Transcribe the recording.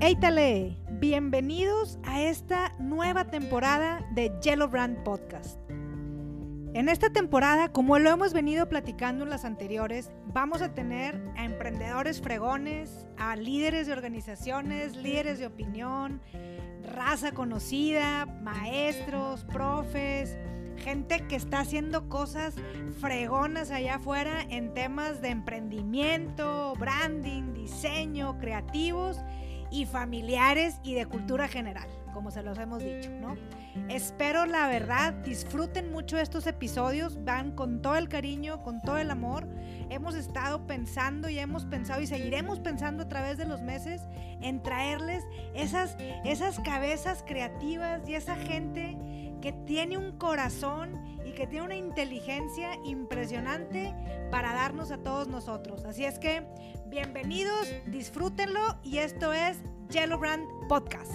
Eitale, bienvenidos a esta nueva temporada de Yellow Brand Podcast. En esta temporada, como lo hemos venido platicando en las anteriores, vamos a tener a emprendedores fregones, a líderes de organizaciones, líderes de opinión, raza conocida, maestros, profes, gente que está haciendo cosas fregonas allá afuera en temas de emprendimiento, branding, diseño, creativos y familiares y de cultura general, como se los hemos dicho, ¿no? Espero la verdad disfruten mucho estos episodios, van con todo el cariño, con todo el amor. Hemos estado pensando y hemos pensado y seguiremos pensando a través de los meses en traerles esas, esas cabezas creativas y esa gente que tiene un corazón y que tiene una inteligencia impresionante para darnos a todos nosotros. Así es que bienvenidos, disfrútenlo y esto es Yellow Brand Podcast.